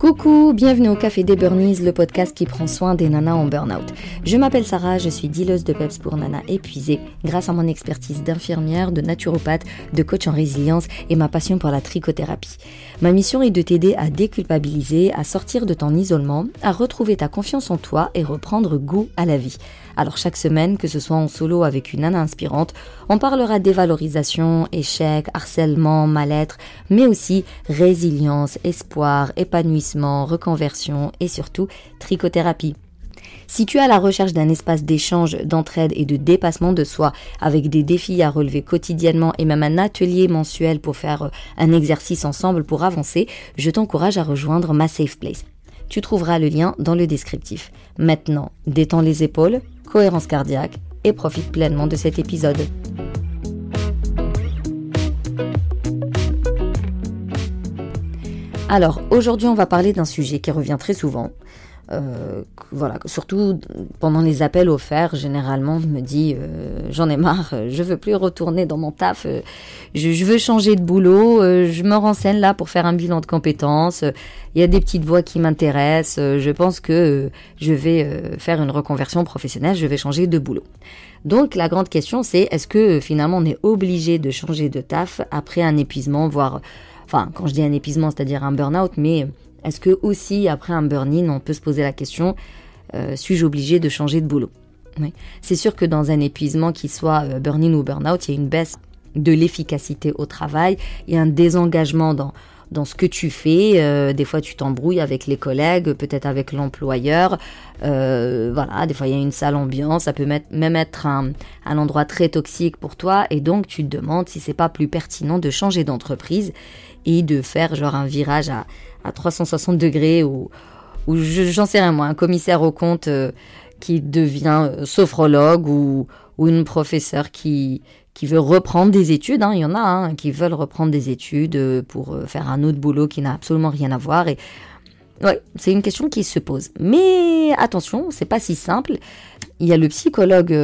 Coucou, bienvenue au Café des Burnies, le podcast qui prend soin des nanas en burn-out. Je m'appelle Sarah, je suis dealeuse de PEPS pour nanas épuisées grâce à mon expertise d'infirmière, de naturopathe, de coach en résilience et ma passion pour la trichothérapie. Ma mission est de t'aider à déculpabiliser, à sortir de ton isolement, à retrouver ta confiance en toi et reprendre goût à la vie. Alors chaque semaine, que ce soit en solo avec une nana inspirante, on parlera dévalorisation, échec, harcèlement, mal-être, mais aussi résilience, espoir, épanouissement, reconversion et surtout trichothérapie. Si tu es à la recherche d'un espace d'échange, d'entraide et de dépassement de soi, avec des défis à relever quotidiennement et même un atelier mensuel pour faire euh, un exercice ensemble pour avancer, je t'encourage à rejoindre ma Safe Place. Tu trouveras le lien dans le descriptif. Maintenant, détends les épaules, cohérence cardiaque et profite pleinement de cet épisode. Alors, aujourd'hui, on va parler d'un sujet qui revient très souvent. Euh, voilà, surtout pendant les appels offerts, généralement, je me dis, euh, j'en ai marre, je veux plus retourner dans mon taf, euh, je, veux changer de boulot, je me renseigne là pour faire un bilan de compétences, il y a des petites voix qui m'intéressent, je pense que je vais faire une reconversion professionnelle, je vais changer de boulot. Donc la grande question c'est est-ce que finalement on est obligé de changer de taf après un épuisement, voire, enfin quand je dis un épuisement, c'est-à-dire un burn-out, mais est-ce que aussi après un burn-in, on peut se poser la question euh, suis-je obligé de changer de boulot? C'est sûr que dans un épuisement qui soit euh, burn-in ou burn-out, il y a une baisse de l'efficacité au travail, il y a un désengagement dans dans ce que tu fais. Euh, des fois, tu t'embrouilles avec les collègues, peut-être avec l'employeur. voilà, des fois, il y a une sale ambiance. Ça peut même être un, un, endroit très toxique pour toi. Et donc, tu te demandes si c'est pas plus pertinent de changer d'entreprise et de faire genre un virage à, à 360 degrés ou, ou j'en sais rien moi, un commissaire au compte euh, qui devient euh, sophrologue ou, ou une professeure qui, qui veut reprendre des études. Hein, il y en a hein, qui veulent reprendre des études euh, pour faire un autre boulot qui n'a absolument rien à voir. Et ouais, c'est une question qui se pose. Mais attention, c'est pas si simple. Il y a le psychologue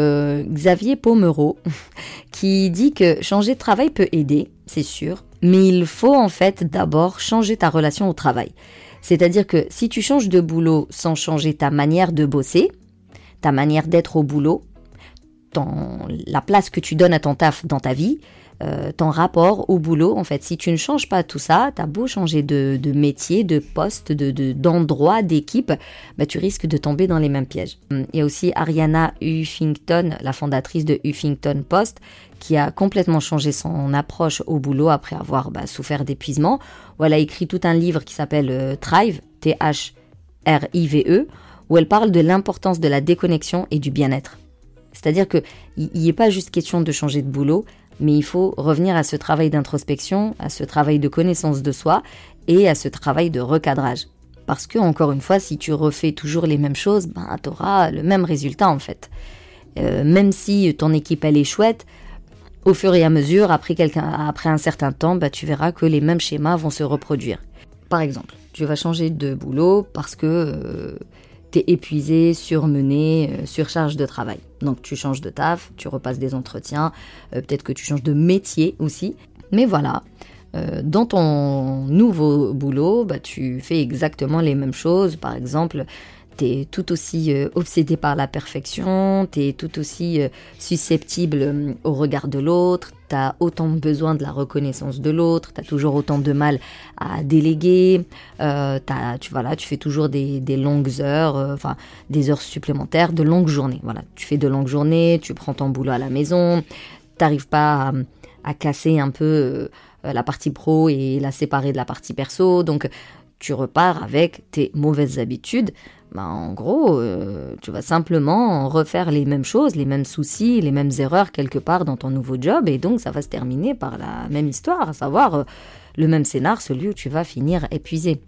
Xavier Pomereau qui dit que changer de travail peut aider, c'est sûr, mais il faut en fait d'abord changer ta relation au travail. C'est-à-dire que si tu changes de boulot sans changer ta manière de bosser, ta manière d'être au boulot, la place que tu donnes à ton taf dans ta vie, euh, ton rapport au boulot. En fait, si tu ne changes pas tout ça, t'as beau changer de, métier, de poste, de d'endroit, d'équipe, bah, tu risques de tomber dans les mêmes pièges. Il y a aussi Ariana Huffington, la fondatrice de Huffington Post, qui a complètement changé son approche au boulot après avoir bah, souffert d'épuisement. Elle a écrit tout un livre qui s'appelle euh, Thrive, T-H-R-I-V-E, où elle parle de l'importance de la déconnexion et du bien-être. C'est-à-dire qu'il n'y est pas juste question de changer de boulot, mais il faut revenir à ce travail d'introspection, à ce travail de connaissance de soi et à ce travail de recadrage. Parce que, encore une fois, si tu refais toujours les mêmes choses, ben, tu auras le même résultat en fait. Euh, même si ton équipe elle est chouette, au fur et à mesure, après, après un certain temps, ben, tu verras que les mêmes schémas vont se reproduire. Par exemple, tu vas changer de boulot parce que euh, épuisé, surmené, euh, surcharge de travail. Donc tu changes de taf, tu repasses des entretiens, euh, peut-être que tu changes de métier aussi. Mais voilà, euh, dans ton nouveau boulot, bah, tu fais exactement les mêmes choses. Par exemple, t'es tout aussi euh, obsédé par la perfection, t'es tout aussi euh, susceptible euh, au regard de l'autre, t'as autant besoin de la reconnaissance de l'autre, t'as toujours autant de mal à déléguer, t'as, tu voilà, tu fais toujours des, longues heures, des heures supplémentaires, de longues journées. Voilà, tu fais de longues journées, tu prends ton boulot à la maison, t'arrives pas à, casser un peu la partie pro et la séparer de la partie perso, donc tu repars avec tes mauvaises habitudes, bah, en gros, euh, tu vas simplement refaire les mêmes choses, les mêmes soucis, les mêmes erreurs quelque part dans ton nouveau job, et donc ça va se terminer par la même histoire, à savoir euh, le même scénar, celui où tu vas finir épuisé.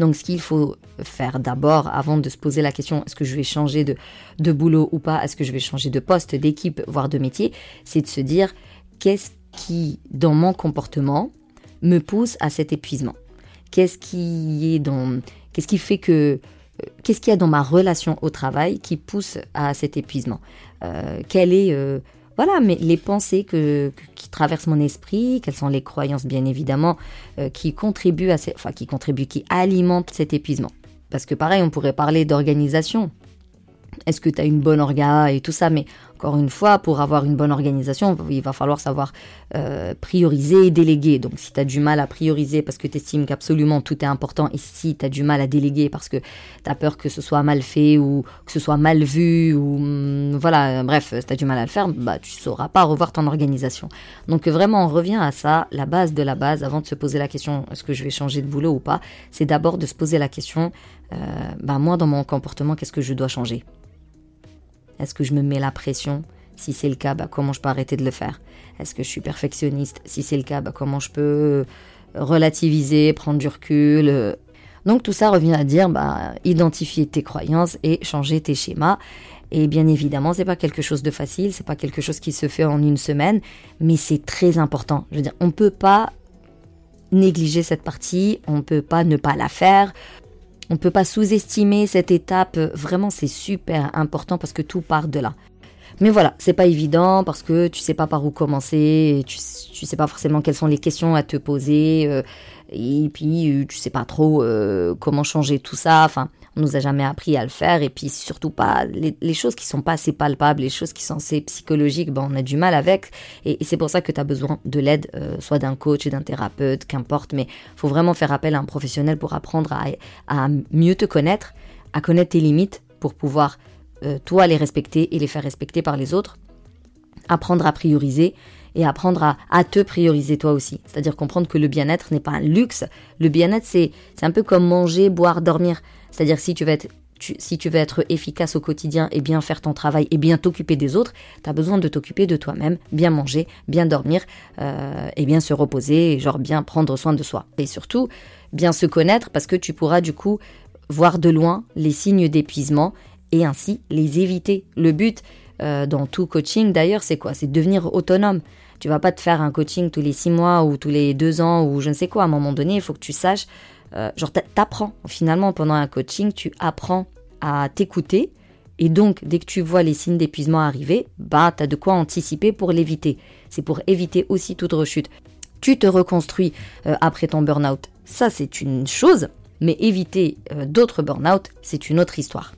Donc ce qu'il faut faire d'abord, avant de se poser la question est-ce que je vais changer de, de boulot ou pas, est-ce que je vais changer de poste, d'équipe, voire de métier, c'est de se dire qu'est-ce qui, dans mon comportement, me pousse à cet épuisement? Qu'est-ce qui est dans, qu'est-ce qui fait que, qu'est-ce qu'il y a dans ma relation au travail qui pousse à cet épuisement euh, Quel est euh, voilà, mais les pensées qui traversent mon esprit, quelles sont les croyances bien évidemment, euh, qui contribuent à, enfin qui contribuent, qui alimentent cet épuisement. Parce que pareil, on pourrait parler d'organisation. Est-ce que tu as une bonne orga et tout ça, mais encore une fois, pour avoir une bonne organisation, il va falloir savoir euh, prioriser et déléguer. Donc si tu as du mal à prioriser parce que tu estimes qu'absolument tout est important, et si tu as du mal à déléguer parce que tu as peur que ce soit mal fait ou que ce soit mal vu, ou hum, voilà, bref, si tu as du mal à le faire, bah, tu sauras pas revoir ton organisation. Donc vraiment, on revient à ça, la base de la base, avant de se poser la question, est-ce que je vais changer de boulot ou pas, c'est d'abord de se poser la question, euh, bah, moi dans mon comportement, qu'est-ce que je dois changer? Est-ce que je me mets la pression Si c'est le cas, bah, comment je peux arrêter de le faire Est-ce que je suis perfectionniste Si c'est le cas, bah, comment je peux relativiser, prendre du recul Donc tout ça revient à dire bah, identifier tes croyances et changer tes schémas. Et bien évidemment, c'est pas quelque chose de facile, c'est pas quelque chose qui se fait en une semaine, mais c'est très important. Je veux dire, on peut pas négliger cette partie, on peut pas ne pas la faire. On ne peut pas sous-estimer cette étape. Vraiment, c'est super important parce que tout part de là. Mais voilà, c'est pas évident parce que tu sais pas par où commencer, tu, sais pas forcément quelles sont les questions à te poser, euh, et puis euh, tu sais pas trop euh, comment changer tout ça. Enfin, on nous a jamais appris à le faire et puis surtout pas les, choses qui sont pas assez palpables, les choses qui sont assez psychologiques, ben on a du mal avec et, c'est pour ça que tu as besoin de l'aide, euh, soit d'un coach, d'un thérapeute, qu'importe, mais faut vraiment faire appel à un professionnel pour apprendre à, mieux te connaître, à connaître tes limites pour pouvoir euh, toi les respecter et les faire respecter par les autres, apprendre à prioriser et apprendre à, à, te prioriser toi aussi. C'est-à-dire comprendre que le bien-être n'est pas un luxe. Le bien-être, c'est un peu comme manger, boire, dormir. C'est-à-dire si tu veux être si tu être efficace au quotidien et bien faire ton travail et bien t'occuper des autres, tu as besoin de t'occuper de toi-même, bien manger, bien dormir euh, et bien se reposer, genre bien prendre soin de soi. Et surtout, bien se connaître parce que tu pourras du coup voir de loin les signes d'épuisement et ainsi les éviter. Le but euh, dans tout coaching d'ailleurs, c'est quoi? C'est de devenir autonome. Tu vas pas te faire un coaching tous les six mois ou tous les deux ans ou je ne sais quoi. À un moment donné, il faut que tu saches euh, genre t'apprends. Finalement, pendant un coaching, tu apprends à t'écouter. Et donc, dès que tu vois les signes d'épuisement arriver, bah, as de quoi anticiper pour l'éviter. C'est pour éviter aussi toute rechute. Tu te reconstruis euh, après ton burn-out. Ça, c'est une chose. Mais éviter euh, d'autres burn-out, c'est une autre histoire.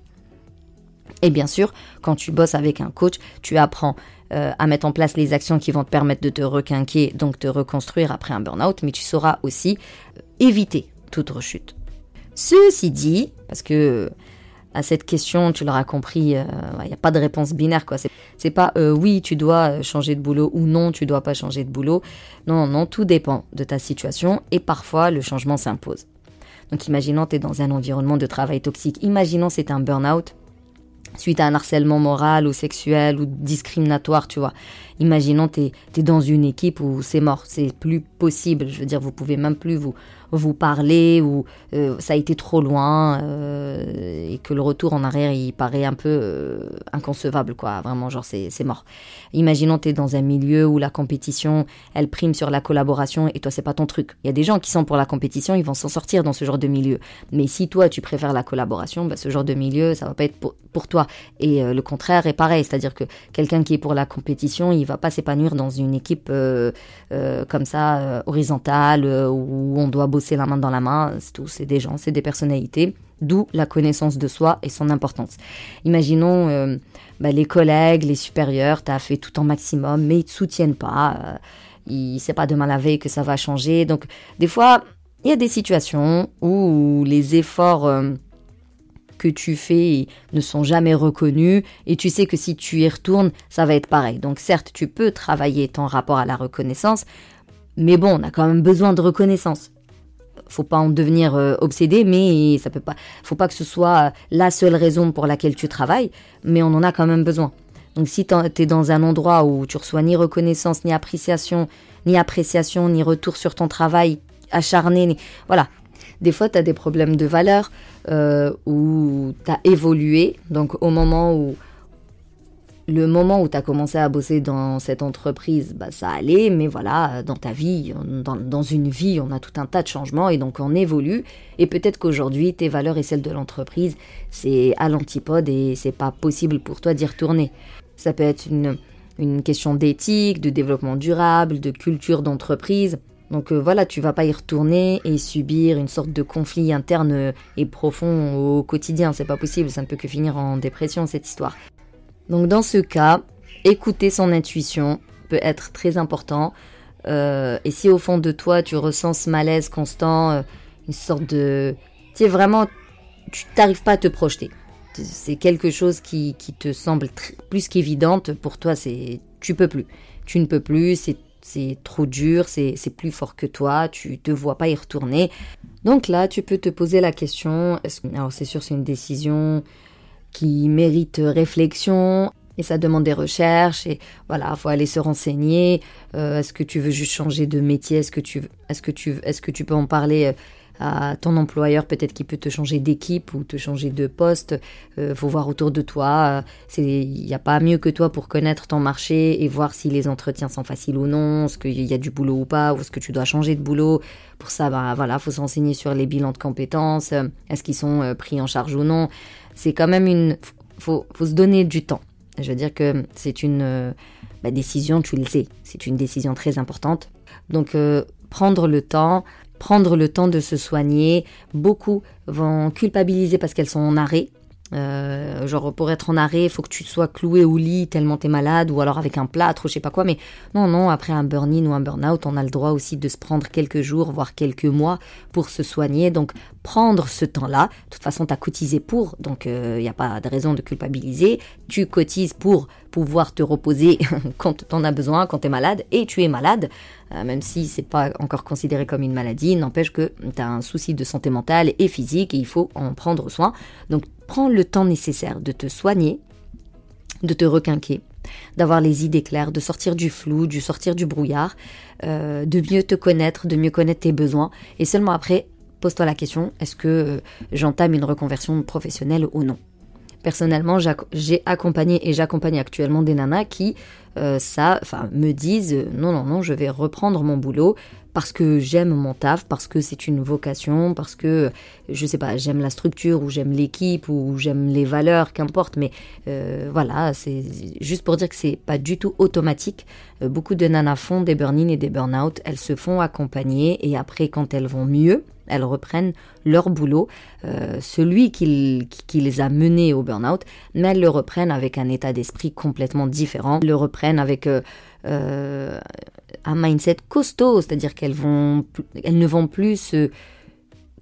Et bien sûr, quand tu bosses avec un coach, tu apprends à mettre en place les actions qui vont te permettre de te requinquer, donc te reconstruire après un burn-out, mais tu sauras aussi éviter toute rechute. Ceci dit, parce que à cette question, tu l'auras compris, il euh, n'y a pas de réponse binaire, quoi. C'est pas euh, oui, tu dois changer de boulot ou non, tu dois pas changer de boulot. Non, non, tout dépend de ta situation et parfois le changement s'impose. Donc imaginons tu es dans un environnement de travail toxique, imaginons c'est un burn-out suite à un harcèlement moral ou sexuel ou discriminatoire, tu vois. Imaginons tu es, dans une équipe où c'est mort, c'est plus possible, je veux dire, vous pouvez même plus vous vous parler ou euh, ça a été trop loin euh, et que le retour en arrière il paraît un peu euh, inconcevable quoi. Vraiment genre c'est mort. Imaginons tu es dans un milieu où la compétition elle prime sur la collaboration et toi c'est pas ton truc. Il y a des gens qui sont pour la compétition ils vont s'en sortir dans ce genre de milieu. Mais si toi tu préfères la collaboration bah, ce genre de milieu ça va pas être pour, toi. Et le contraire est pareil. C'est à dire que quelqu'un qui est pour la compétition il va pas s'épanouir dans une équipe comme ça horizontale où on doit bosser la main dans la main, c'est tout, c'est des gens, c'est des personnalités, d'où la connaissance de soi et son importance. Imaginons euh, bah, les collègues, les supérieurs, tu as fait tout en maximum, mais ils te soutiennent pas, euh, il c'est pas demain la veille que ça va changer, donc des fois, il y a des situations où les efforts... Euh, que tu fais ne sont jamais reconnus et tu sais que si tu y retournes, ça va être pareil. Donc certes, tu peux travailler ton rapport à la reconnaissance, mais bon, on a quand même besoin de reconnaissance faut pas en devenir euh, obsédé, mais ça peut pas, faut pas que ce soit la seule raison pour laquelle tu travailles, mais on en a quand même besoin. Donc si tu es dans un endroit où tu reçois ni reconnaissance, ni appréciation, ni appréciation, ni retour sur ton travail acharné, voilà. Des fois, tu as des problèmes de valeur euh, où tu as évolué. Donc au moment où le moment où tu as commencé à bosser dans cette entreprise, bah, ça allait, mais voilà, dans ta vie, dans, une vie, on a tout un tas de changements et donc on évolue. Et peut-être qu'aujourd'hui, tes valeurs et celles de l'entreprise, c'est à l'antipode et c'est pas possible pour toi d'y retourner. Ça peut être une, une question d'éthique, de développement durable, de culture d'entreprise. Donc euh, voilà, tu vas pas y retourner et subir une sorte de conflit interne et profond au quotidien. C'est pas possible, ça ne peut que finir en dépression cette histoire. Donc dans ce cas, écouter son intuition peut être très important. Euh, et si au fond de toi tu ressens ce malaise constant, euh, une sorte de, tu sais vraiment, tu t'arrives pas à te projeter. C'est quelque chose qui, qui te semble plus qu'évidente pour toi. C'est, tu peux plus, tu ne peux plus. C'est c'est trop dur, c'est plus fort que toi, tu te vois pas y retourner. Donc là, tu peux te poser la question, alors c'est sûr c'est une décision qui mérite réflexion et ça demande des recherches et voilà, faut aller se renseigner. Euh, est-ce que tu veux juste changer de métier? Est-ce que tu est-ce que tu est-ce que tu peux en parler euh, à ton employeur, peut-être qu'il peut te changer d'équipe ou te changer de poste. Euh, faut voir autour de toi. Il n'y a pas mieux que toi pour connaître ton marché et voir si les entretiens sont faciles ou non, est-ce qu'il y a du boulot ou pas, ou est-ce que tu dois changer de boulot. Pour ça, bah voilà, faut s'enseigner sur les bilans de compétences, est-ce qu'ils sont euh, pris en charge ou non. C'est quand même une, faut, faut se donner du temps. Je veux dire que c'est une euh, bah, décision, tu le sais, c'est une décision très importante. Donc euh, prendre le temps, prendre le temps de se soigner. Beaucoup vont culpabiliser parce qu'elles sont en arrêt. Euh, genre pour être en arrêt, il faut que tu sois cloué au lit tellement t'es malade ou alors avec un plâtre ou je sais pas quoi. Mais non, non, après un burn-in ou un burn-out, on a le droit aussi de se prendre quelques jours, voire quelques mois pour se soigner. Donc prendre ce temps-là. De toute façon, tu as cotisé pour, donc il euh, n'y a pas de raison de culpabiliser. Tu cotises pour pouvoir te reposer quand tu en as besoin, quand tu es malade, et tu es malade, même si c'est pas encore considéré comme une maladie, n'empêche que tu as un souci de santé mentale et physique et il faut en prendre soin. Donc prends le temps nécessaire de te soigner, de te requinquer, d'avoir les idées claires, de sortir du flou, du sortir du brouillard, euh, de mieux te connaître, de mieux connaître tes besoins, et seulement après, pose-toi la question, est-ce que euh, j'entame une reconversion professionnelle ou non? Personnellement, j'ai accompagné et j'accompagne actuellement des nanas qui, euh, me disent euh, non, non, non, je vais reprendre mon boulot parce que j'aime mon taf, parce que c'est une vocation, parce que, je sais pas, j'aime la structure ou j'aime l'équipe ou j'aime les valeurs, qu'importe, mais euh, voilà, c'est juste pour dire que c'est pas du tout automatique. beaucoup de nanas font des burn-in et des burn-out, elles se font accompagner et après, quand elles vont mieux, elles reprennent leur boulot, euh, celui qui, les a menées au burn-out, mais elles le reprennent avec un état d'esprit complètement différent, elles le reprennent avec euh, un mindset costaud, c'est-à-dire qu'elles elles ne vont plus se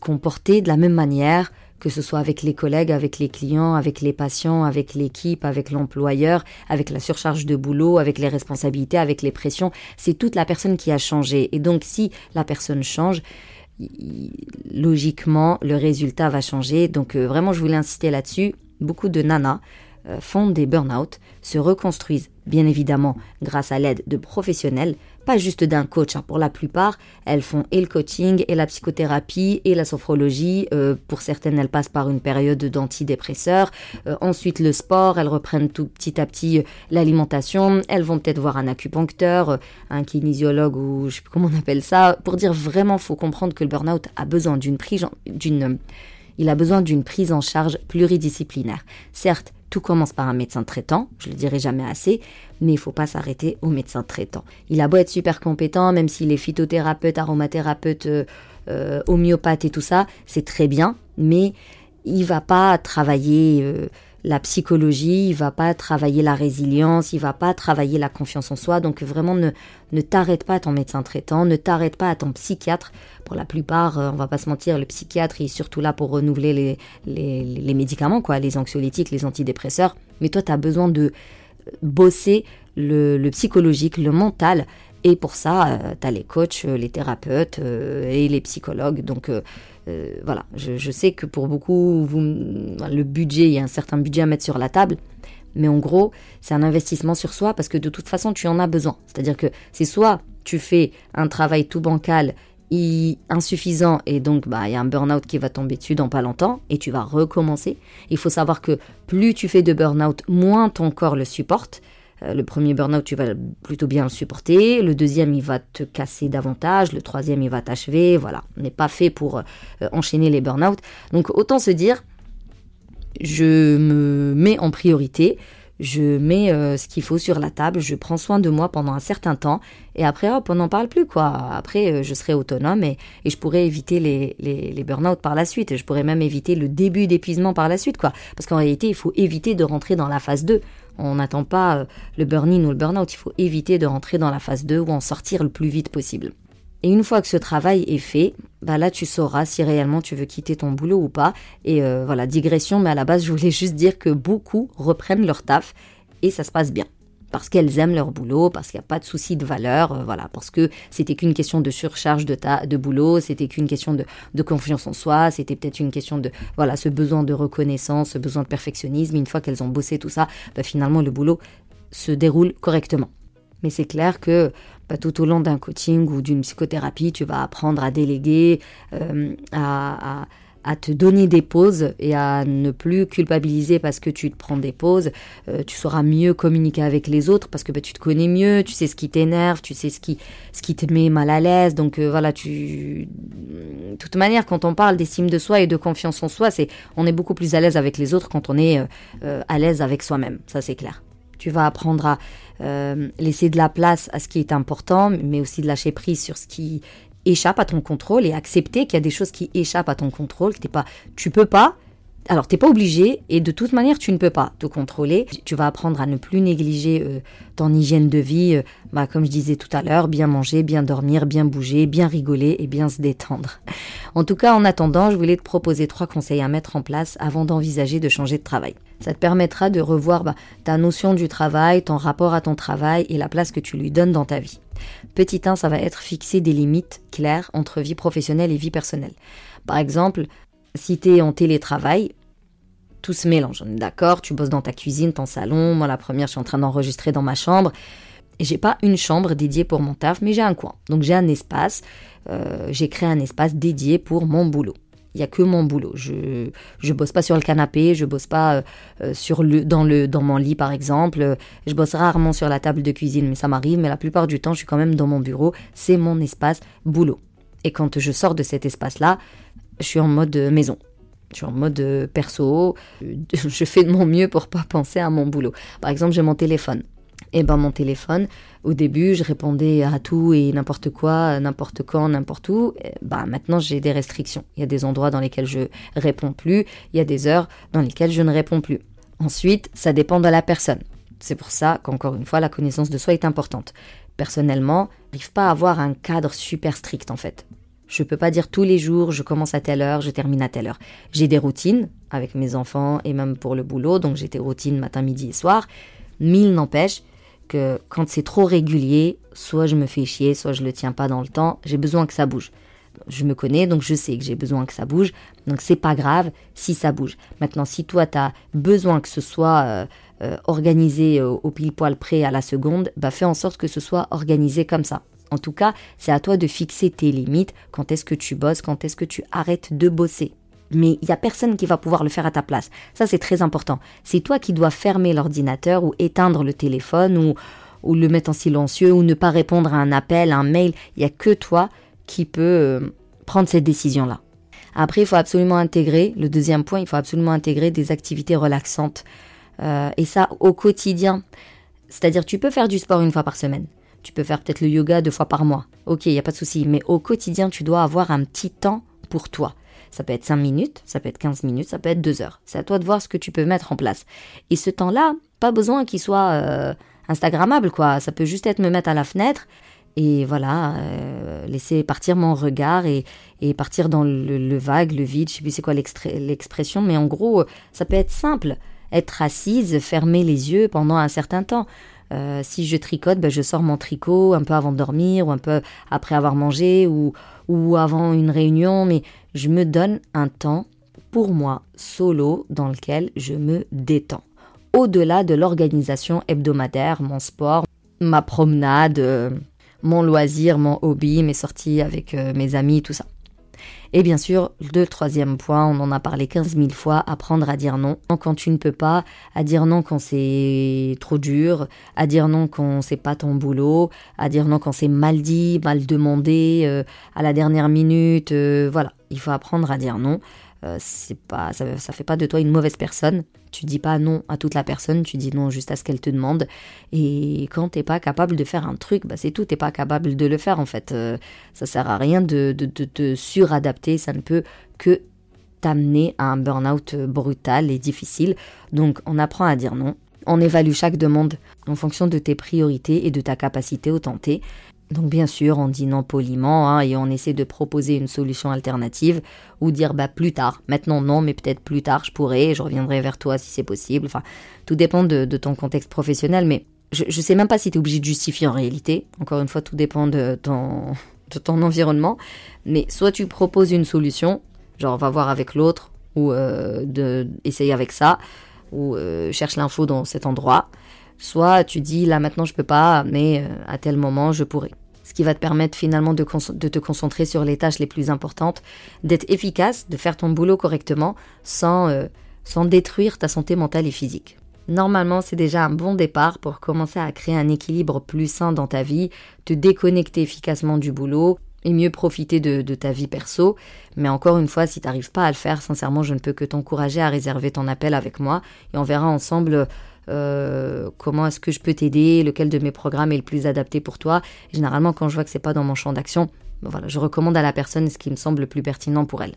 comporter de la même manière, que ce soit avec les collègues, avec les clients, avec les patients, avec l'équipe, avec l'employeur, avec la surcharge de boulot, avec les responsabilités, avec les pressions. C'est toute la personne qui a changé. Et donc si la personne change, logiquement, le résultat va changer. Donc euh, vraiment, je voulais insister là-dessus. Beaucoup de nanas euh, font des burn-out, se reconstruisent, bien évidemment, grâce à l'aide de professionnels, pas juste d'un coach. Hein. Pour la plupart, elles font et le coaching, et la psychothérapie, et la sophrologie. Euh, pour certaines, elles passent par une période d'antidépresseurs. Euh, ensuite, le sport. Elles reprennent tout petit à petit euh, l'alimentation. Elles vont peut-être voir un acupuncteur, un kinésiologue ou je sais plus comment on appelle ça. Pour dire vraiment, faut comprendre que le burn-out a besoin d'une prise, d'une il a besoin d'une prise en charge pluridisciplinaire. Certes, tout commence par un médecin traitant, je le dirai jamais assez, mais il faut pas s'arrêter au médecin traitant. Il a beau être super compétent, même s'il est phytothérapeute, aromathérapeute, euh, euh, homéopathe et tout ça, c'est très bien, mais il va pas travailler euh, la psychologie, il va pas travailler la résilience, il va pas travailler la confiance en soi. Donc vraiment ne, t'arrête pas à ton médecin traitant, ne t'arrête pas à ton psychiatre. Pour la plupart, on va pas se mentir, le psychiatre est surtout là pour renouveler les, les, les médicaments, quoi, les anxiolytiques, les antidépresseurs. Mais toi, tu as besoin de bosser le, le psychologique, le mental. Et pour ça, tu as les coachs, les thérapeutes et les psychologues. Donc euh, voilà, je, sais que pour beaucoup, le budget, il y a un certain budget à mettre sur la table. Mais en gros, c'est un investissement sur soi parce que de toute façon, tu en as besoin. C'est-à-dire que c'est soit tu fais un travail tout bancal insuffisant et donc bah il y a un burn-out qui va tomber dessus dans pas longtemps et tu vas recommencer. Il faut savoir que plus tu fais de burn-out, moins ton corps le supporte. Euh, le premier burn-out, tu vas plutôt bien le supporter. Le deuxième, il va te casser davantage. Le troisième, il va t'achever. Voilà, on n'est pas fait pour euh, enchaîner les burn-out. Donc autant se dire, je me mets en priorité, je mets euh, ce qu'il faut sur la table, je prends soin de moi pendant un certain temps, et après, hop, on n'en parle plus, quoi. Après, je serai autonome et, je pourrai éviter les, les, les burn-out par la suite. Je pourrais même éviter le début d'épuisement par la suite, quoi. Parce qu'en réalité, il faut éviter de rentrer dans la phase 2. On n'attend pas euh, le burn-in ou le burn-out, il faut éviter de rentrer dans la phase 2 ou en sortir le plus vite possible. Et une fois que ce travail est fait, bah là tu sauras si réellement tu veux quitter ton boulot ou pas. Et euh, voilà, digression, mais à la base je voulais juste dire que beaucoup reprennent leur taf et ça se passe bien. Parce qu'elles aiment leur boulot, parce qu'il n'y a pas de souci de valeur, euh, voilà, parce que c'était qu'une question de surcharge de, ta, de boulot, c'était qu'une question de, confiance en soi, c'était peut-être une question de, voilà, ce besoin de reconnaissance, ce besoin de perfectionnisme. Une fois qu'elles ont bossé tout ça, bah, finalement le boulot se déroule correctement. Mais c'est clair que bah, tout au long d'un coaching ou d'une psychothérapie, tu vas apprendre à déléguer, euh, à, à, te donner des pauses et à ne plus culpabiliser parce que tu te prends des pauses. Euh, tu sauras mieux communiquer avec les autres parce que bah, tu te connais mieux, tu sais ce qui t'énerve, tu sais ce qui, ce qui te met mal à l'aise. Donc euh, voilà, tu... De toute manière, quand on parle d'estime de soi et de confiance en soi, c'est on est beaucoup plus à l'aise avec les autres quand on est euh, à l'aise avec soi-même. Ça, c'est clair. Tu vas apprendre à laisser de la place à ce qui est important, mais aussi de lâcher prise sur ce qui échappe à ton contrôle et accepter qu'il y a des choses qui échappent à ton contrôle. T'es pas, tu peux pas. Alors t'es pas obligé et de toute manière tu ne peux pas te contrôler. Tu vas apprendre à ne plus négliger euh, ton hygiène de vie, euh, bah, comme je disais tout à l'heure, bien manger, bien dormir, bien bouger, bien rigoler et bien se détendre. En tout cas, en attendant, je voulais te proposer trois conseils à mettre en place avant d'envisager de changer de travail. Ça te permettra de revoir bah, ta notion du travail, ton rapport à ton travail et la place que tu lui donnes dans ta vie. Petit 1, ça va être fixer des limites claires entre vie professionnelle et vie personnelle. Par exemple, si tu es en télétravail, tout se mélange, on est d'accord, tu bosses dans ta cuisine, ton salon, moi la première je suis en train d'enregistrer dans ma chambre, j'ai pas une chambre dédiée pour mon taf, mais j'ai un coin. Donc j'ai un espace, euh, j'ai créé un espace dédié pour mon boulot. Il y a que mon boulot. Je je bosse pas sur le canapé, je bosse pas euh, sur le dans le dans mon lit par exemple. Je bosse rarement sur la table de cuisine, mais ça m'arrive. Mais la plupart du temps, je suis quand même dans mon bureau. C'est mon espace boulot. Et quand je sors de cet espace-là, je suis en mode maison. Je suis en mode perso. Je fais de mon mieux pour pas penser à mon boulot. Par exemple, j'ai mon téléphone. Et ben mon téléphone, au début, je répondais à tout et n'importe quoi, n'importe quand, n'importe où. Bah maintenant, j'ai des restrictions. Il y a des endroits dans lesquels je réponds plus, il y a des heures dans lesquelles je ne réponds plus. Ensuite, ça dépend de la personne. C'est pour ça qu'encore une fois, la connaissance de soi est importante. Personnellement, j'arrive pas à avoir un cadre super strict en fait. Je peux pas dire tous les jours, je commence à telle heure, je termine à telle heure. J'ai des routines avec mes enfants et même pour le boulot, donc j'ai des routines matin, midi et soir. Mille n'empêche, que quand c'est trop régulier, soit je me fais chier, soit je le tiens pas dans le temps, j'ai besoin que ça bouge. Je me connais, donc je sais que j'ai besoin que ça bouge, donc c'est pas grave si ça bouge. Maintenant, si toi tu as besoin que ce soit euh, euh, organisé au, au pile poil près à la seconde, bah fais en sorte que ce soit organisé comme ça. En tout cas, c'est à toi de fixer tes limites, quand est-ce que tu bosses, quand est-ce que tu arrêtes de bosser? Mais il n'y a personne qui va pouvoir le faire à ta place. Ça, c'est très important. C'est toi qui dois fermer l'ordinateur ou éteindre le téléphone ou, le mettre en silencieux ou ne pas répondre à un appel, un mail. Il n'y a que toi qui peux euh, prendre cette décision-là. Après, il faut absolument intégrer, le deuxième point, il faut absolument intégrer des activités relaxantes. Euh, et ça au quotidien. C'est-à-dire, tu peux faire du sport une fois par semaine. Tu peux faire peut-être le yoga deux fois par mois. Ok, il n'y a pas de souci. Mais au quotidien, tu dois avoir un petit temps pour toi. Ça peut être 5 minutes, ça peut être 15 minutes, ça peut être 2 heures. C'est à toi de voir ce que tu peux mettre en place. Et ce temps-là, pas besoin qu'il soit euh, Instagrammable, quoi. Ça peut juste être me mettre à la fenêtre et voilà, euh, laisser partir mon regard et, partir dans le, le, vague, le vide, je sais plus c'est quoi l'expression, mais en gros, ça peut être simple. Être assise, fermer les yeux pendant un certain temps. Euh, si je tricote, ben je sors mon tricot un peu avant de dormir ou un peu après avoir mangé ou, ou avant une réunion, mais je me donne un temps pour moi solo dans lequel je me détends. Au-delà de l'organisation hebdomadaire, mon sport, ma promenade, euh, mon loisir, mon hobby, mes sorties avec euh, mes amis, tout ça. Et bien sûr, le troisième point, on en a parlé 15 000 fois, apprendre à dire non quand tu ne peux pas, à dire non quand c'est trop dur, à dire non quand c'est pas ton boulot, à dire non quand c'est mal dit, mal demandé, euh, à la dernière minute, euh, voilà. Il faut apprendre à dire non. Euh, c'est pas, ça, ça fait pas de toi une mauvaise personne. Tu dis pas non à toute la personne, tu dis non juste à ce qu'elle te demande. Et quand t'es pas capable de faire un truc, bah c'est tout, t'es pas capable de le faire en fait. Euh, ça sert à rien de, de, de te suradapter, ça ne peut que t'amener à un burn-out brutal et difficile. Donc on apprend à dire non. On évalue chaque demande en fonction de tes priorités et de ta capacité au tenter. Donc bien sûr, on dit non poliment hein, et on essaie de proposer une solution alternative ou dire bah plus tard. Maintenant non, mais peut-être plus tard je pourrai, je reviendrai vers toi si c'est possible. Enfin, tout dépend de, ton contexte professionnel, mais je, ne sais même pas si tu es obligé de justifier en réalité. Encore une fois, tout dépend de ton, de ton environnement. Mais soit tu proposes une solution, genre va voir avec l'autre ou euh, de essayer avec ça ou euh, cherche l'info dans cet endroit soit tu dis là maintenant je peux pas, mais euh, à tel moment je pourrai. Ce qui va te permettre finalement de, te concentrer sur les tâches les plus importantes, d'être efficace, de faire ton boulot correctement sans, euh, sans détruire ta santé mentale et physique. Normalement, c'est déjà un bon départ pour commencer à créer un équilibre plus sain dans ta vie, te déconnecter efficacement du boulot et mieux profiter de, de ta vie perso. Mais encore une fois, si tu n'arrives pas à le faire, sincèrement, je ne peux que t'encourager à réserver ton appel avec moi et on verra ensemble euh, comment est-ce que je peux t'aider, lequel de mes programmes est le plus adapté pour toi? généralement, quand je vois que c'est pas dans mon champ d'action, voilà, je recommande à la personne ce qui me semble le plus pertinent pour elle.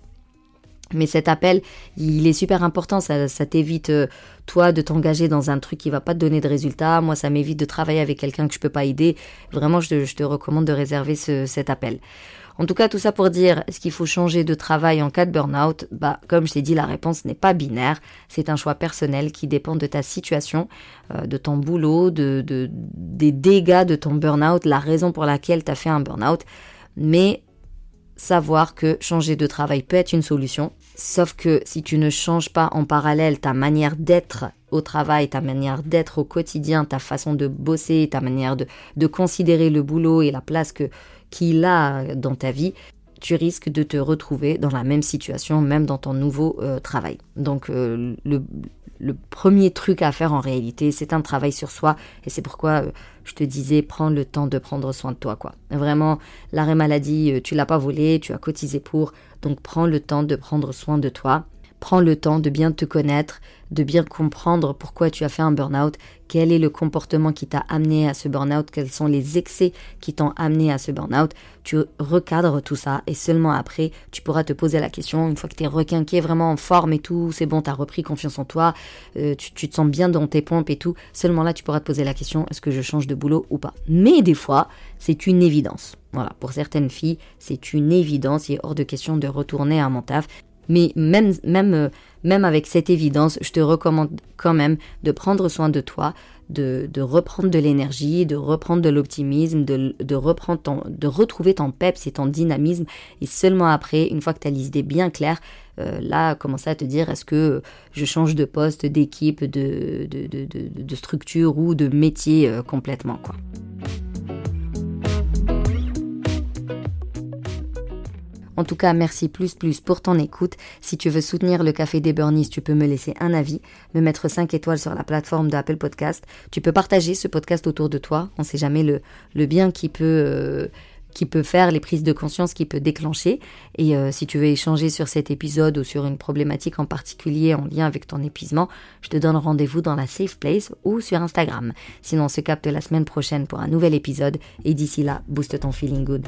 Mais cet appel, il est super important. Ça, t'évite, euh, toi, de t'engager dans un truc qui va pas te donner de résultats. Moi, ça m'évite de travailler avec quelqu'un que je peux pas aider. Vraiment, je te, recommande de réserver cet appel. En tout cas, tout ça pour dire, est-ce qu'il faut changer de travail en cas de burn-out? Bah, comme je t'ai dit, la réponse n'est pas binaire. C'est un choix personnel qui dépend de ta situation, euh, de ton boulot, de, des dégâts de ton burn-out, la raison pour laquelle tu as fait un burn-out. Mais savoir que changer de travail peut être une solution. Sauf que si tu ne changes pas en parallèle ta manière d'être au travail, ta manière d'être au quotidien, ta façon de bosser, ta manière de, de considérer le boulot et la place que qu'il a dans ta vie, tu risques de te retrouver dans la même situation, même dans ton nouveau euh, travail. Donc euh, le, premier truc à faire en réalité, c'est un travail sur soi, et c'est pourquoi euh, je te disais, prends le temps de prendre soin de toi, quoi. Vraiment, l'arrêt maladie, tu l'as pas volé, tu as cotisé pour, donc prends le temps de prendre soin de toi. Prends le temps de bien te connaître, de bien comprendre pourquoi tu as fait un burn-out, quel est le comportement qui t'a amené à ce burn-out, quels sont les excès qui t'ont amené à ce burn-out. Tu recadres tout ça et seulement après, tu pourras te poser la question, une fois que tu es requinqué vraiment en forme et tout, c'est bon, tu as repris confiance en toi, euh, tu, tu, te sens bien dans tes pompes et tout, seulement là, tu pourras te poser la question, est-ce que je change de boulot ou pas? Mais des fois, c'est une évidence. Voilà, pour certaines filles, c'est une évidence, il est hors de question de retourner à mon taf. Mais même, même, euh, même avec cette évidence, je te recommande quand même de prendre soin de toi, de, de reprendre de l'énergie, de reprendre de l'optimisme, de, de, reprendre de retrouver ton peps et ton dynamisme. Et seulement après, une fois que tu as l'idée bien claire, euh, là, commencer à te dire est-ce que je change de poste, d'équipe, de, de, structure ou de métier euh, complètement, quoi. En tout cas, merci plus plus pour ton écoute. Si tu veux soutenir le Café des Burnies, tu peux me laisser un avis, me mettre 5 étoiles sur la plateforme d'Apple Podcast. Tu peux partager ce podcast autour de toi. On ne sait jamais le, bien qui peut... Euh, qui peut faire, les prises de conscience qui peut déclencher. Et euh, si tu veux échanger sur cet épisode ou sur une problématique en particulier en lien avec ton épuisement, je te donne rendez-vous dans la Safe Place ou sur Instagram. Sinon, on se capte la semaine prochaine pour un nouvel épisode. Et d'ici là, booste ton feeling good.